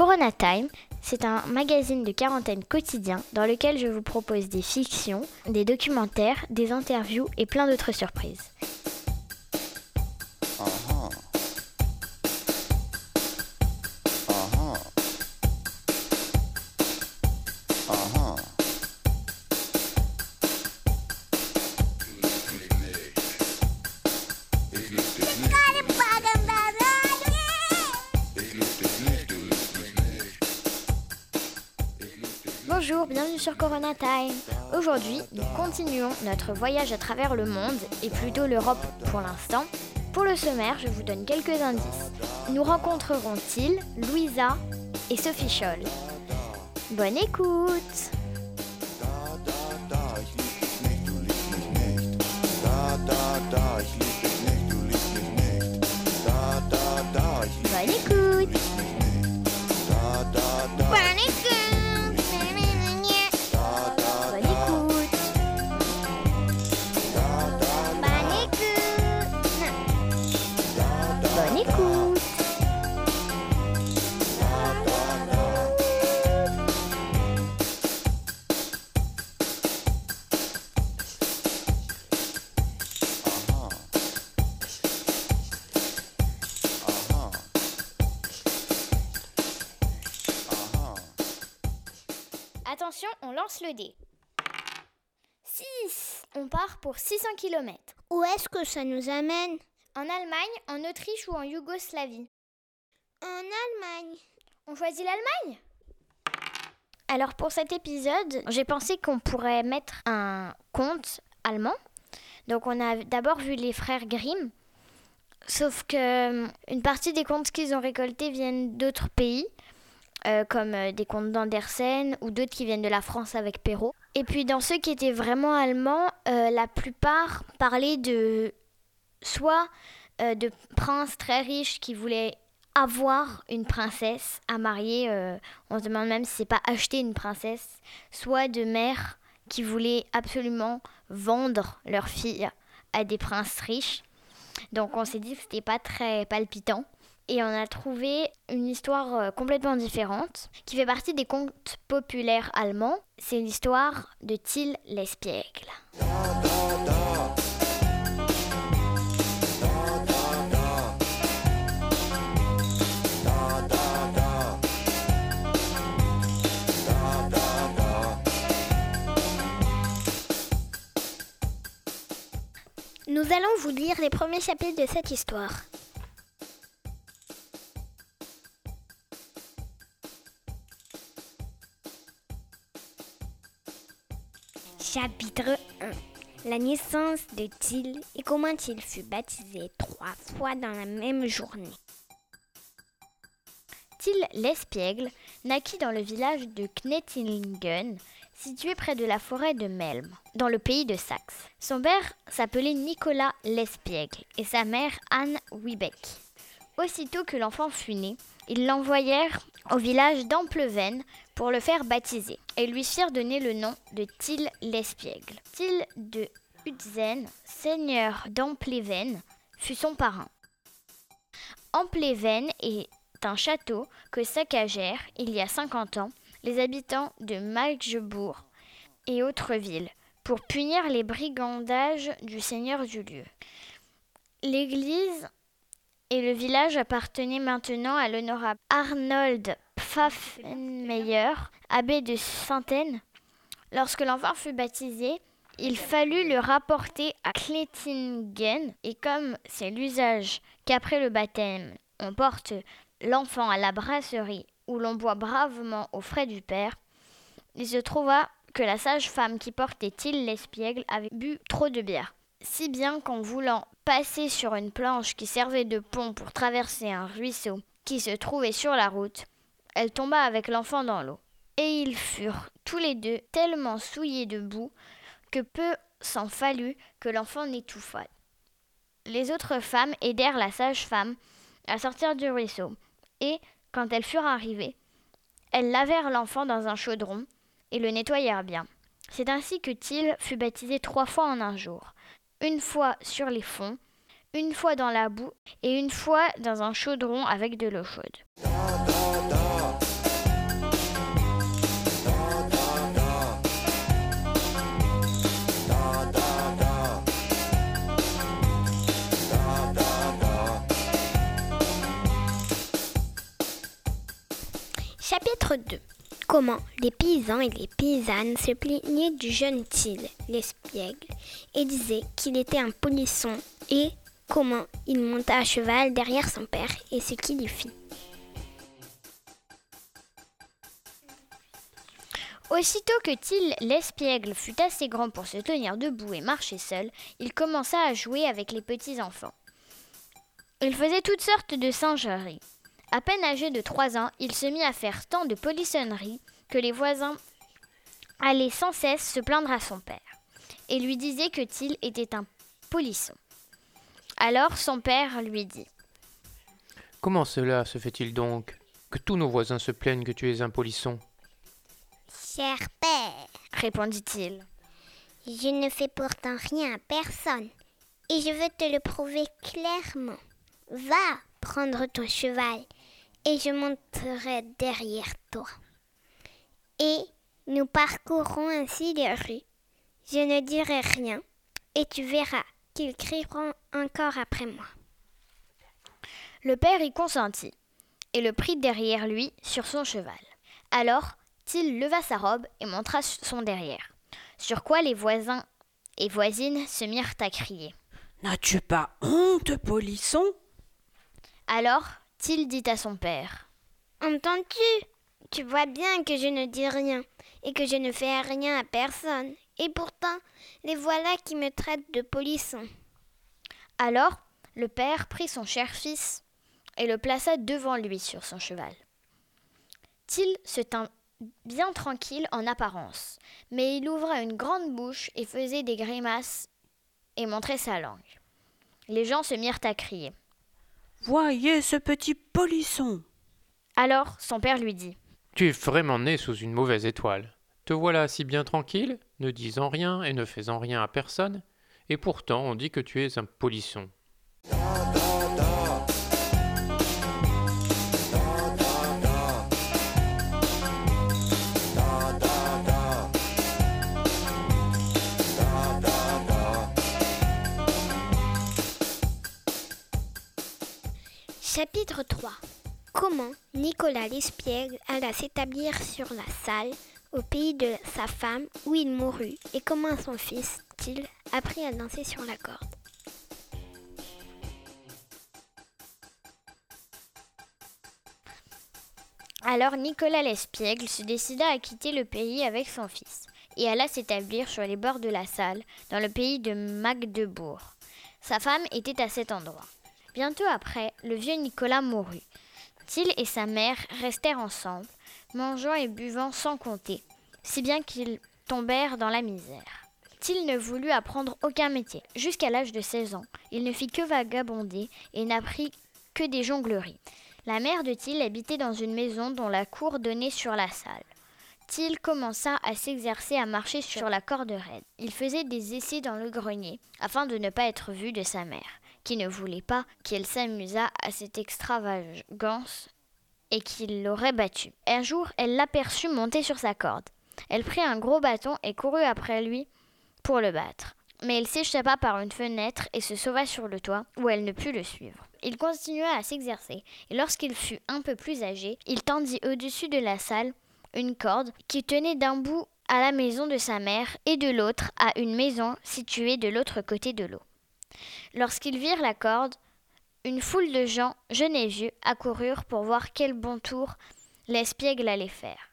Corona Time, c'est un magazine de quarantaine quotidien dans lequel je vous propose des fictions, des documentaires, des interviews et plein d'autres surprises. Aujourd'hui, nous continuons notre voyage à travers le monde et plutôt l'Europe pour l'instant. Pour le sommaire, je vous donne quelques indices. Nous rencontrerons Till, Louisa et Sophie Scholl? Bonne écoute Bonne écoute Bonne écoute Attention, on lance le dé. 6 On part pour 600 km. Où est-ce que ça nous amène? En Allemagne, en Autriche ou en Yougoslavie? En Allemagne. On choisit l'Allemagne? Alors pour cet épisode, j'ai pensé qu'on pourrait mettre un conte allemand. Donc on a d'abord vu les frères Grimm. Sauf que euh, une partie des contes qu'ils ont récoltés viennent d'autres pays, euh, comme euh, des contes d'Andersen ou d'autres qui viennent de la France avec Perrault. Et puis dans ceux qui étaient vraiment allemands, euh, la plupart parlaient de soit de princes très riches qui voulaient avoir une princesse à marier, on se demande même si c'est pas acheter une princesse, soit de mères qui voulaient absolument vendre leur fille à des princes riches. Donc on s'est dit que c'était pas très palpitant. Et on a trouvé une histoire euh, complètement différente qui fait partie des contes populaires allemands. C'est l'histoire de Till l'Espiègle. Nous allons vous lire les premiers chapitres de cette histoire. Chapitre 1 La naissance de Till et comment il fut baptisé trois fois dans la même journée. Till l'Espiègle naquit dans le village de Knettingen, situé près de la forêt de Melm, dans le pays de Saxe. Son père s'appelait Nicolas l'Espiègle et sa mère Anne Wiebeck. Aussitôt que l'enfant fut né, ils l'envoyèrent au village d'Ampleven pour le faire baptiser et lui firent donner le nom de Till l'Espiègle. Till de Hutzen, seigneur d'Ampleven, fut son parrain. Ampleven est un château que saccagèrent, il y a 50 ans, les habitants de Magdebourg et autres villes pour punir les brigandages du seigneur du lieu. L'église et le village appartenaient maintenant à l'honorable Arnold Pfaffenmeyer, abbé de Sainte-Aine. Lorsque l'enfant fut baptisé, il fallut le rapporter à Klettingen et comme c'est l'usage qu'après le baptême, on porte l'enfant à la brasserie où l'on boit bravement aux frais du père, il se trouva que la sage-femme qui portait Till l'espiègle avait bu trop de bière. Si bien qu'en voulant passer sur une planche qui servait de pont pour traverser un ruisseau qui se trouvait sur la route, elle tomba avec l'enfant dans l'eau. Et ils furent tous les deux tellement souillés de boue que peu s'en fallut que l'enfant n'étouffât. Les autres femmes aidèrent la sage-femme à sortir du ruisseau, et, quand elles furent arrivées, elles lavèrent l'enfant dans un chaudron et le nettoyèrent bien. C'est ainsi que Till fut baptisé trois fois en un jour, une fois sur les fonds, une fois dans la boue et une fois dans un chaudron avec de l'eau chaude. Chapitre 2 Comment les paysans et les paysannes se plaignaient du jeune Till, l'espiègle, et disaient qu'il était un polisson, et comment il monta à cheval derrière son père et ce qu'il y fit. Aussitôt que Till l'espiègle fut assez grand pour se tenir debout et marcher seul, il commença à jouer avec les petits enfants. Il faisait toutes sortes de singeries. À peine âgé de trois ans, il se mit à faire tant de polissonneries que les voisins allaient sans cesse se plaindre à son père et lui disaient que Till était un polisson. Alors son père lui dit Comment cela se fait-il donc que tous nos voisins se plaignent que tu es un polisson? Cher père, répondit-il, je ne fais pourtant rien à personne, et je veux te le prouver clairement. Va prendre ton cheval, et je monterai derrière toi. Et nous parcourrons ainsi les rues. Je ne dirai rien, et tu verras qu'ils crieront encore après moi. Le père y consentit et le prit derrière lui sur son cheval. Alors Till leva sa robe et montra son derrière, sur quoi les voisins et voisines se mirent à crier. N'as-tu pas honte, polisson? Alors Till dit à son père. Entends-tu? Tu vois bien que je ne dis rien et que je ne fais rien à personne. Et pourtant, les voilà qui me traitent de polisson. Alors le père prit son cher fils et le plaça devant lui sur son cheval. Till se tint bien tranquille en apparence, mais il ouvra une grande bouche et faisait des grimaces et montrait sa langue. Les gens se mirent à crier. Voyez ce petit polisson Alors son père lui dit Tu es vraiment né sous une mauvaise étoile. Te voilà si bien tranquille, ne disant rien et ne faisant rien à personne, et pourtant on dit que tu es un polisson. Chapitre 3 Comment Nicolas l'espiègle alla s'établir sur la salle au pays de sa femme où il mourut et comment son fils, Till, apprit à danser sur la corde. Alors Nicolas l'espiègle se décida à quitter le pays avec son fils et alla s'établir sur les bords de la salle dans le pays de Magdebourg. Sa femme était à cet endroit. Bientôt après, le vieux Nicolas mourut. Till et sa mère restèrent ensemble, mangeant et buvant sans compter, si bien qu'ils tombèrent dans la misère. Till ne voulut apprendre aucun métier. Jusqu'à l'âge de 16 ans, il ne fit que vagabonder et n'apprit que des jongleries. La mère de Till habitait dans une maison dont la cour donnait sur la salle. Till commença à s'exercer à marcher sur la corde raide. Il faisait des essais dans le grenier afin de ne pas être vu de sa mère qui ne voulait pas qu'elle s'amusât à cette extravagance et qu'il l'aurait battue. Un jour, elle l'aperçut monter sur sa corde. Elle prit un gros bâton et courut après lui pour le battre. Mais il s'échappa par une fenêtre et se sauva sur le toit, où elle ne put le suivre. Il continua à s'exercer, et lorsqu'il fut un peu plus âgé, il tendit au-dessus de la salle une corde qui tenait d'un bout à la maison de sa mère et de l'autre à une maison située de l'autre côté de l'eau. Lorsqu'ils virent la corde, une foule de gens, jeunes et vieux, accoururent pour voir quel bon tour l'espiègle allait faire.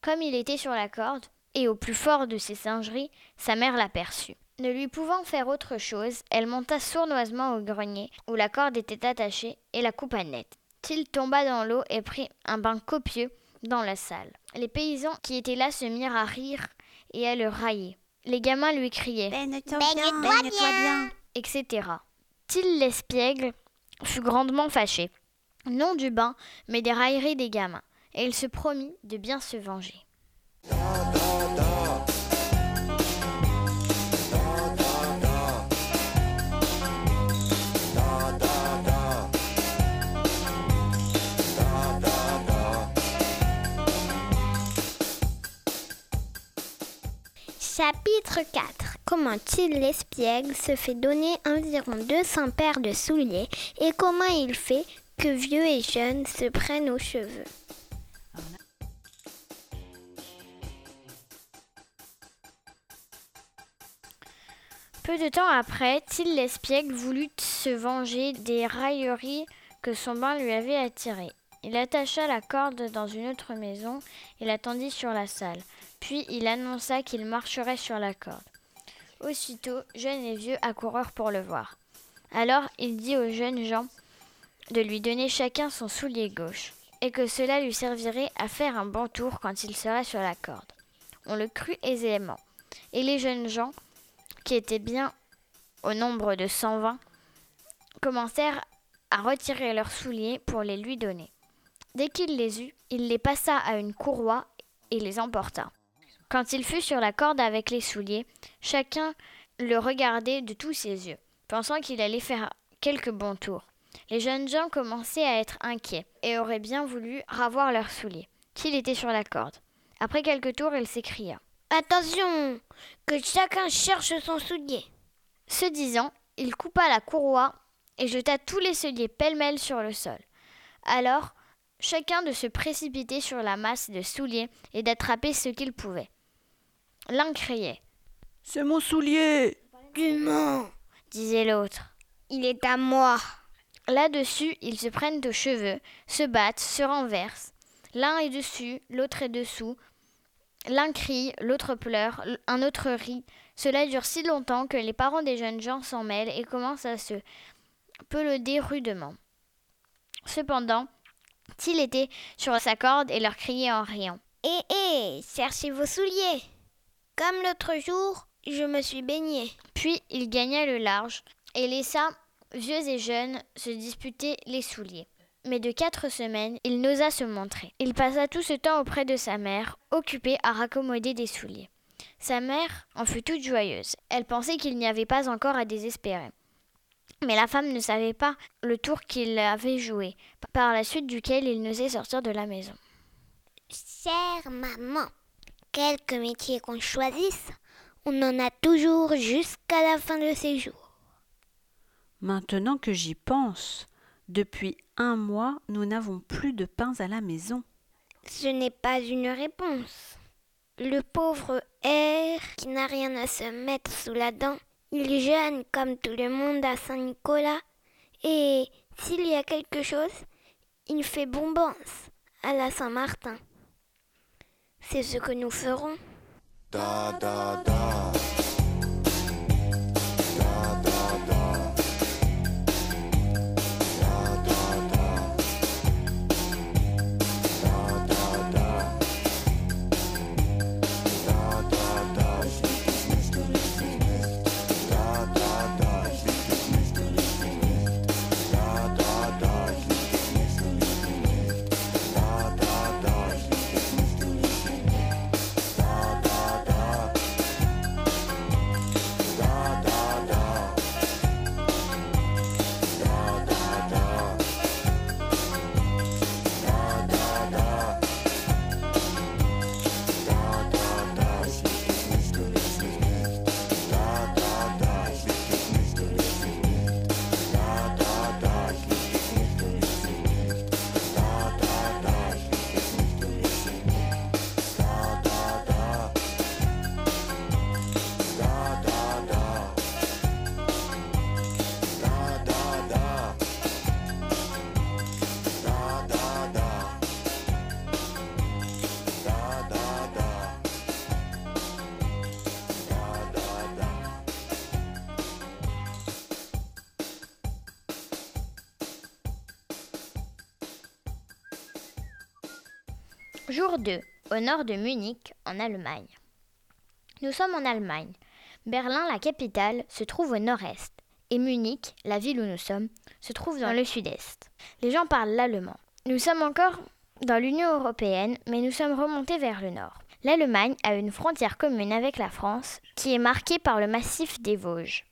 Comme il était sur la corde, et au plus fort de ses singeries, sa mère l'aperçut. Ne lui pouvant faire autre chose, elle monta sournoisement au grenier, où la corde était attachée, et la coupa net. Till tomba dans l'eau et prit un bain copieux dans la salle. Les paysans qui étaient là se mirent à rire et à le railler. Les gamins lui criaient Baigne-toi bien. Etc. Till l'espiègle fut grandement fâché, non du bain, mais des railleries des gamins, et il se promit de bien se venger. Chapitre 4 comment Till l'espiègle se fait donner environ 200 paires de souliers et comment il fait que vieux et jeunes se prennent aux cheveux. Peu de temps après, Till l'espiègle voulut se venger des railleries que son bain lui avait attirées. Il attacha la corde dans une autre maison et la tendit sur la salle. Puis il annonça qu'il marcherait sur la corde. Aussitôt, jeunes et vieux accoururent pour le voir. Alors il dit aux jeunes gens de lui donner chacun son soulier gauche, et que cela lui servirait à faire un bon tour quand il serait sur la corde. On le crut aisément, et les jeunes gens, qui étaient bien au nombre de 120, commencèrent à retirer leurs souliers pour les lui donner. Dès qu'il les eut, il les passa à une courroie et les emporta. Quand il fut sur la corde avec les souliers, chacun le regardait de tous ses yeux, pensant qu'il allait faire quelques bons tours. Les jeunes gens commençaient à être inquiets et auraient bien voulu ravoir leurs souliers. Qu'il était sur la corde. Après quelques tours, il s'écria. Attention, que chacun cherche son soulier. Ce disant, il coupa la courroie et jeta tous les souliers pêle-mêle sur le sol. Alors, chacun de se précipiter sur la masse de souliers et d'attraper ce qu'il pouvait. L'un criait. C'est mon soulier. Du mens, disait l'autre. Il est à moi. Là-dessus, ils se prennent aux cheveux, se battent, se renversent. L'un est dessus, l'autre est dessous. L'un crie, l'autre pleure, un autre rit. Cela dure si longtemps que les parents des jeunes gens s'en mêlent et commencent à se pelauder rudement. Cependant, Till était sur sa corde et leur criait en riant. Hé hé, cherchez vos souliers. Comme l'autre jour, je me suis baigné. Puis il gagna le large et laissa vieux et jeunes se disputer les souliers. Mais de quatre semaines, il n'osa se montrer. Il passa tout ce temps auprès de sa mère, occupé à raccommoder des souliers. Sa mère en fut toute joyeuse. Elle pensait qu'il n'y avait pas encore à désespérer. Mais la femme ne savait pas le tour qu'il avait joué, par la suite duquel il n'osait sortir de la maison. Chère maman, quelque métier qu'on choisisse, on en a toujours jusqu'à la fin de ses jours. Maintenant que j'y pense, depuis un mois, nous n'avons plus de pain à la maison. Ce n'est pas une réponse. Le pauvre R, qui n'a rien à se mettre sous la dent, il jeûne comme tout le monde à Saint-Nicolas, et s'il y a quelque chose, il fait bombance à la Saint-Martin. C'est ce que nous ferons. 2, au nord de Munich, en Allemagne. Nous sommes en Allemagne. Berlin, la capitale, se trouve au nord-est, et Munich, la ville où nous sommes, se trouve dans le sud-est. Les gens parlent l'allemand. Nous sommes encore dans l'Union européenne, mais nous sommes remontés vers le nord. L'Allemagne a une frontière commune avec la France, qui est marquée par le massif des Vosges.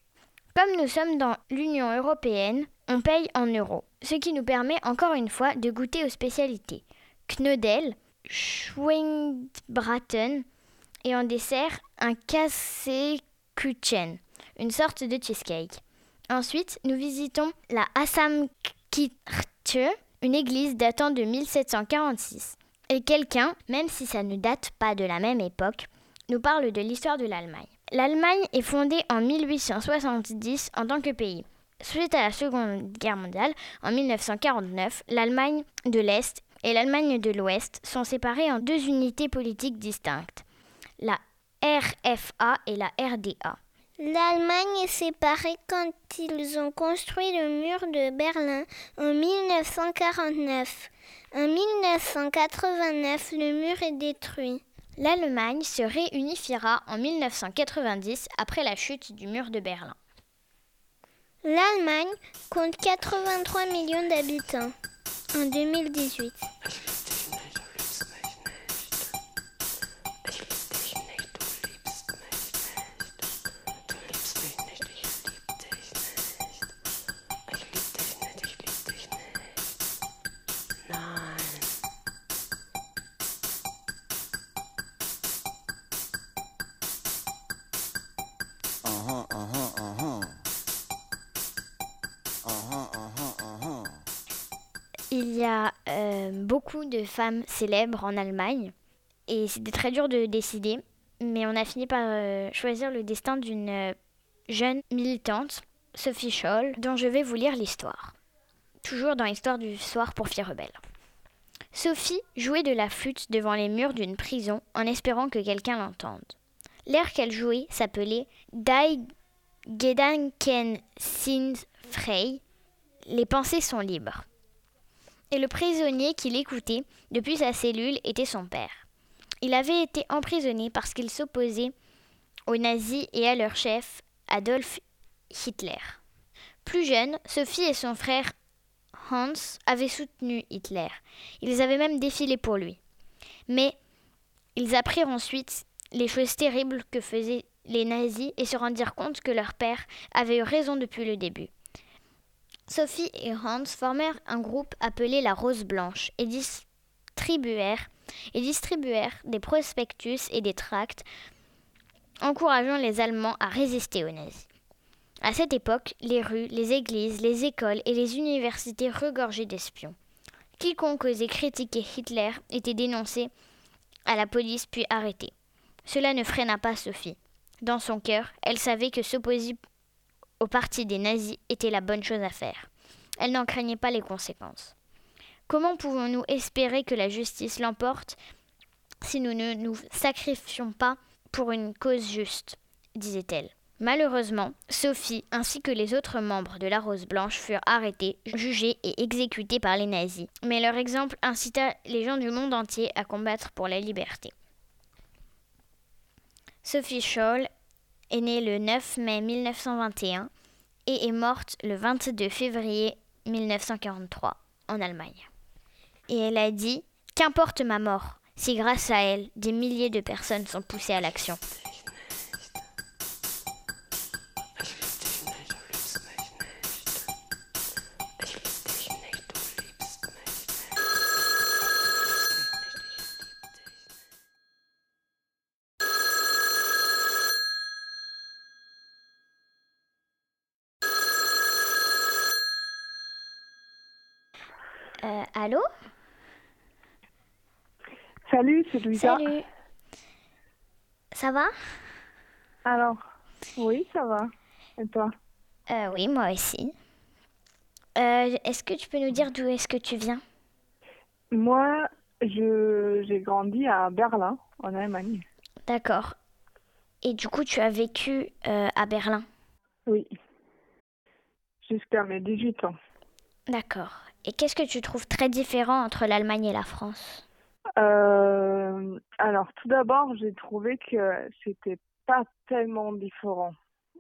Comme nous sommes dans l'Union européenne, on paye en euros, ce qui nous permet encore une fois de goûter aux spécialités. Knödel, Schwingbraten et en dessert un Käsekuchen, une sorte de cheesecake. Ensuite, nous visitons la Assamkirche, une église datant de 1746. Et quelqu'un, même si ça ne date pas de la même époque, nous parle de l'histoire de l'Allemagne. L'Allemagne est fondée en 1870 en tant que pays. Suite à la Seconde Guerre mondiale, en 1949, l'Allemagne de l'Est et l'Allemagne de l'Ouest sont séparées en deux unités politiques distinctes, la RFA et la RDA. L'Allemagne est séparée quand ils ont construit le mur de Berlin en 1949. En 1989, le mur est détruit. L'Allemagne se réunifiera en 1990 après la chute du mur de Berlin. L'Allemagne compte 83 millions d'habitants en 2018. Beaucoup de femmes célèbres en Allemagne et c'était très dur de décider, mais on a fini par euh, choisir le destin d'une euh, jeune militante, Sophie Scholl, dont je vais vous lire l'histoire. Toujours dans l'histoire du soir pour filles rebelles. Sophie jouait de la flûte devant les murs d'une prison en espérant que quelqu'un l'entende. L'air qu'elle jouait s'appelait Die Gedanken sind frei. Les pensées sont libres. Et le prisonnier qui l'écoutait depuis sa cellule était son père. Il avait été emprisonné parce qu'il s'opposait aux nazis et à leur chef, Adolf Hitler. Plus jeune, Sophie et son frère Hans avaient soutenu Hitler. Ils avaient même défilé pour lui. Mais ils apprirent ensuite les choses terribles que faisaient les nazis et se rendirent compte que leur père avait eu raison depuis le début. Sophie et Hans formèrent un groupe appelé la Rose Blanche et distribuèrent, des prospectus et des tracts encourageant les Allemands à résister aux nazis. À cette époque, les rues, les églises, les écoles et les universités regorgeaient d'espions. Quiconque osait critiquer Hitler était dénoncé à la police puis arrêté. Cela ne freina pas Sophie. Dans son cœur, elle savait que s'opposer au parti des nazis était la bonne chose à faire. Elle n'en craignait pas les conséquences. Comment pouvons-nous espérer que la justice l'emporte si nous ne nous sacrifions pas pour une cause juste disait-elle. Malheureusement, Sophie ainsi que les autres membres de la Rose Blanche furent arrêtés, jugés et exécutés par les nazis. Mais leur exemple incita les gens du monde entier à combattre pour la liberté. Sophie Scholl est née le 9 mai 1921 et est morte le 22 février 1943 en Allemagne. Et elle a dit Qu'importe ma mort, si grâce à elle, des milliers de personnes sont poussées à l'action. Allô? Salut, c'est Louisa. Salut Ça va? Alors, oui, ça va. Et toi? Euh, Oui, moi aussi. Euh, est-ce que tu peux nous dire d'où est-ce que tu viens? Moi, je j'ai grandi à Berlin, en Allemagne. D'accord. Et du coup, tu as vécu euh, à Berlin? Oui. Jusqu'à mes 18 ans. D'accord. Et qu'est-ce que tu trouves très différent entre l'Allemagne et la France? Euh, alors, tout d'abord, j'ai trouvé que c'était pas tellement différent.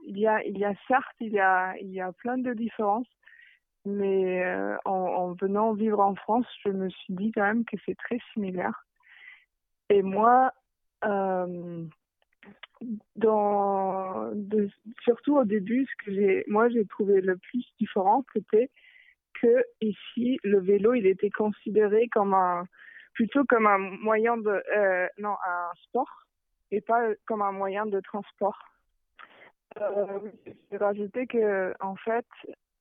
Il y a, il y a certes, il y a, il y a plein de différences, mais euh, en, en venant vivre en France, je me suis dit quand même que c'est très similaire. Et moi, euh, dans, surtout au début, ce que j'ai, moi, j'ai trouvé le plus différent, c'était que ici, le vélo, il était considéré comme un, plutôt comme un moyen de, euh, non, un sport et pas comme un moyen de transport. Euh, j'ai rajouté que, en fait,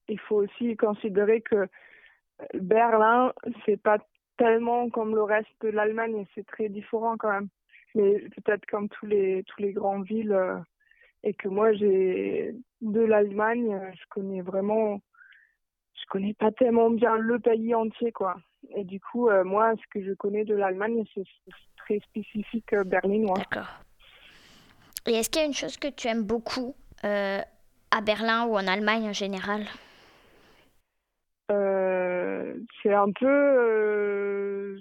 il faut aussi considérer que Berlin, c'est pas tellement comme le reste de l'Allemagne, c'est très différent quand même. Mais peut-être comme tous les tous les grandes villes, euh, et que moi j'ai de l'Allemagne, euh, je connais vraiment, je connais pas tellement bien le pays entier quoi. Et du coup, euh, moi, ce que je connais de l'Allemagne, c'est très spécifique euh, berlinois. D'accord. Et est-ce qu'il y a une chose que tu aimes beaucoup euh, à Berlin ou en Allemagne en général? Euh, c'est un peu,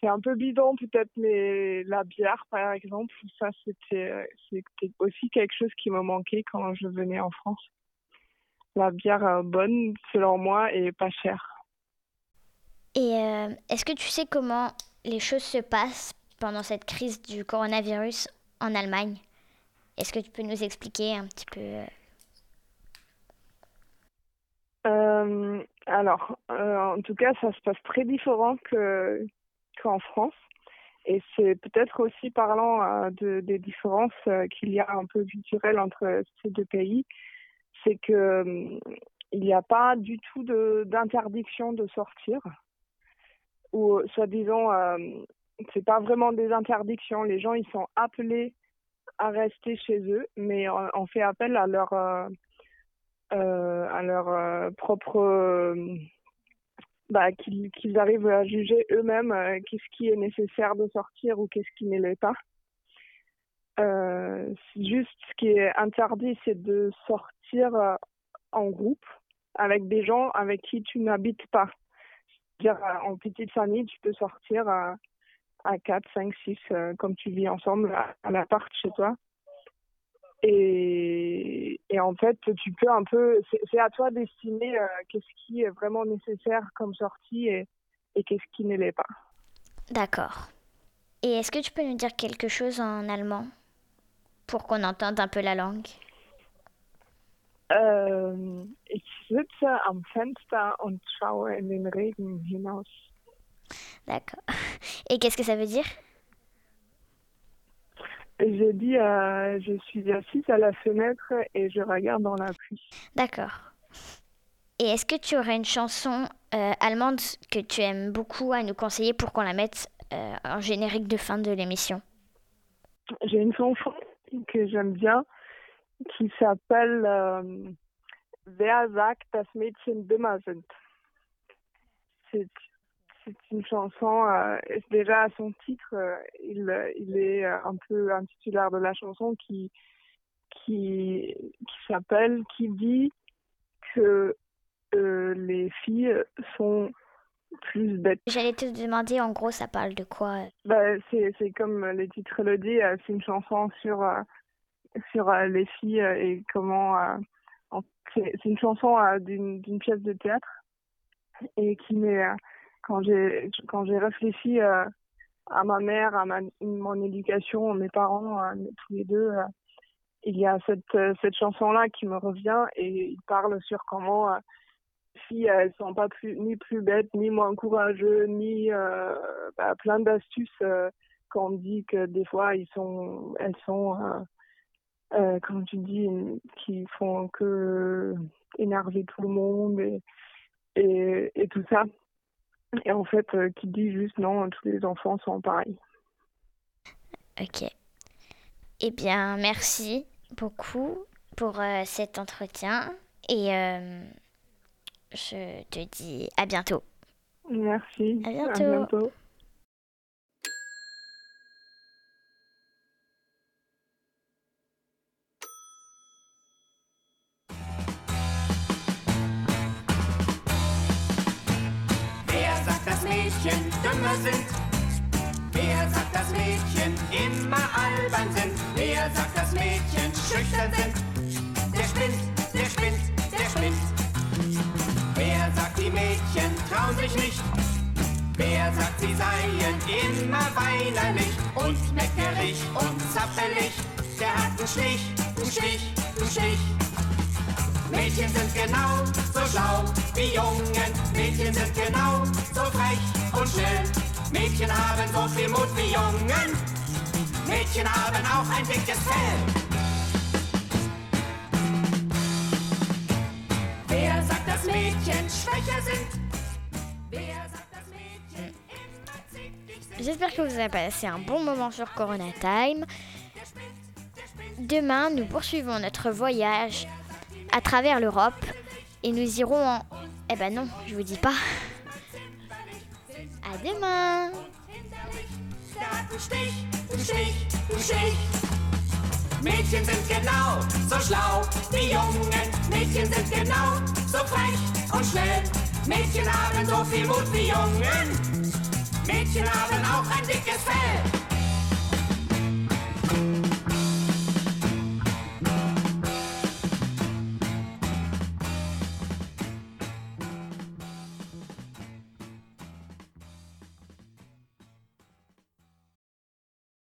c'est un peu bidon peut-être, mais la bière, par exemple, ça c'était, c'était aussi quelque chose qui me manquait quand je venais en France. La bière euh, bonne, selon moi, et pas chère. Et euh, est-ce que tu sais comment les choses se passent pendant cette crise du coronavirus en Allemagne? Est-ce que tu peux nous expliquer un petit peu euh, alors, euh, en tout cas, ça se passe très différent que qu'en France. Et c'est peut-être aussi parlant de, des différences qu'il y a un peu culturelles entre ces deux pays. C'est que euh, il n'y a pas du tout d'interdiction de sortir. Ou soi-disant, euh, c'est pas vraiment des interdictions. Les gens, ils sont appelés à rester chez eux, mais on, fait appel à leur euh, euh, à leur euh, propre euh, bah, qu'ils arrivent à juger eux-mêmes euh, qu'est-ce qui est nécessaire de sortir ou qu'est-ce qui ne l'est pas. Euh, juste ce qui est interdit, c'est de sortir euh, en groupe avec des gens avec qui tu n'habites pas. C'est-à-dire, euh, en petite famille, tu peux sortir à, à 4, 5, 6, euh, comme tu vis ensemble à, l'appart chez toi. Et, en fait, tu peux un peu, c'est à toi d'estimer euh, qu'est-ce qui est vraiment nécessaire comme sortie et qu'est-ce qui ne l'est pas. D'accord. Et est-ce que tu peux nous dire quelque chose en allemand pour qu'on entende un peu la langue? Ähm, ich sitze am Fenster und schaue in den Regen hinaus. D'accord. Et qu'est-ce que ça veut dire? J'ai dit, euh, je suis assise à la fenêtre et je regarde dans la pluie. D'accord. Et est-ce que tu aurais une chanson euh, allemande que tu aimes beaucoup à nous conseiller pour qu'on la mette euh, en générique de fin de l'émission? J'ai une chanson que j'aime bien qui s'appelle euh, Wer sagt, dass Mädchen dümmer sind? C'est c'est une chanson, euh, et déjà à son titre, euh, il, il est euh, un peu un titulaire de la chanson qui, qui, qui s'appelle, qui dit que euh, les filles sont plus bêtes. J'allais te demander, en gros, ça parle de quoi? Bah, c'est c'est comme le titre le dit, euh, c'est une chanson sur sur euh, les filles euh, et comment euh, c'est une chanson d'une pièce de théâtre et qui m'est quand j'ai quand j'ai réfléchi à ma mère, à ma, mon éducation, mes parents, tous les deux, il y a cette cette chanson là qui me revient et il parle sur comment euh, filles elles sont pas plus ni plus bêtes ni moins courageux ni bah, plein d'astuces euh, quand on dit que des fois ils sont elles sont euh, euh, comme tu dis qui font que énerver tout le monde et et, et tout ça et en fait euh, qui dit juste non tous les enfants sont pareils Ok. Eh bien, merci beaucoup pour euh, cet entretien et euh, je te dis à bientôt. merci À bientôt. bientôt. Dümmer sind? Wer sagt, dass Mädchen immer albern sind? Wer sagt, dass Mädchen schüchtern sind? Der spinnt, der spinnt, der spinnt. Wer sagt, die Mädchen trauen sich nicht? Wer sagt, sie seien immer weinerlich und meckerig und zappelig? Der hat einen Stich, einen Stich, einen Stich. Mädchen sind genau so schlau wie Jungen. Mädchen sind genau so frech und schnell. Mädchen haben so viel Mut wie Jungen. Mädchen haben auch ein dickes Fell. Wer sagt, dass Mädchen schwächer sind? Wer sagt, dass Mädchen? J'espère que vous avez passé un bon moment sur Corona Time. Demain, nous poursuivons notre voyage à travers l'Europe et nous irons en... Eh ben non, je vous dis pas. À demain. Mädchen sind genau so schlau wie Jungen. Mädchen sind genau so frech und schnell. Mädchen haben so viel Mut wie Jungen. Mädchen haben auch ein dickes Fell.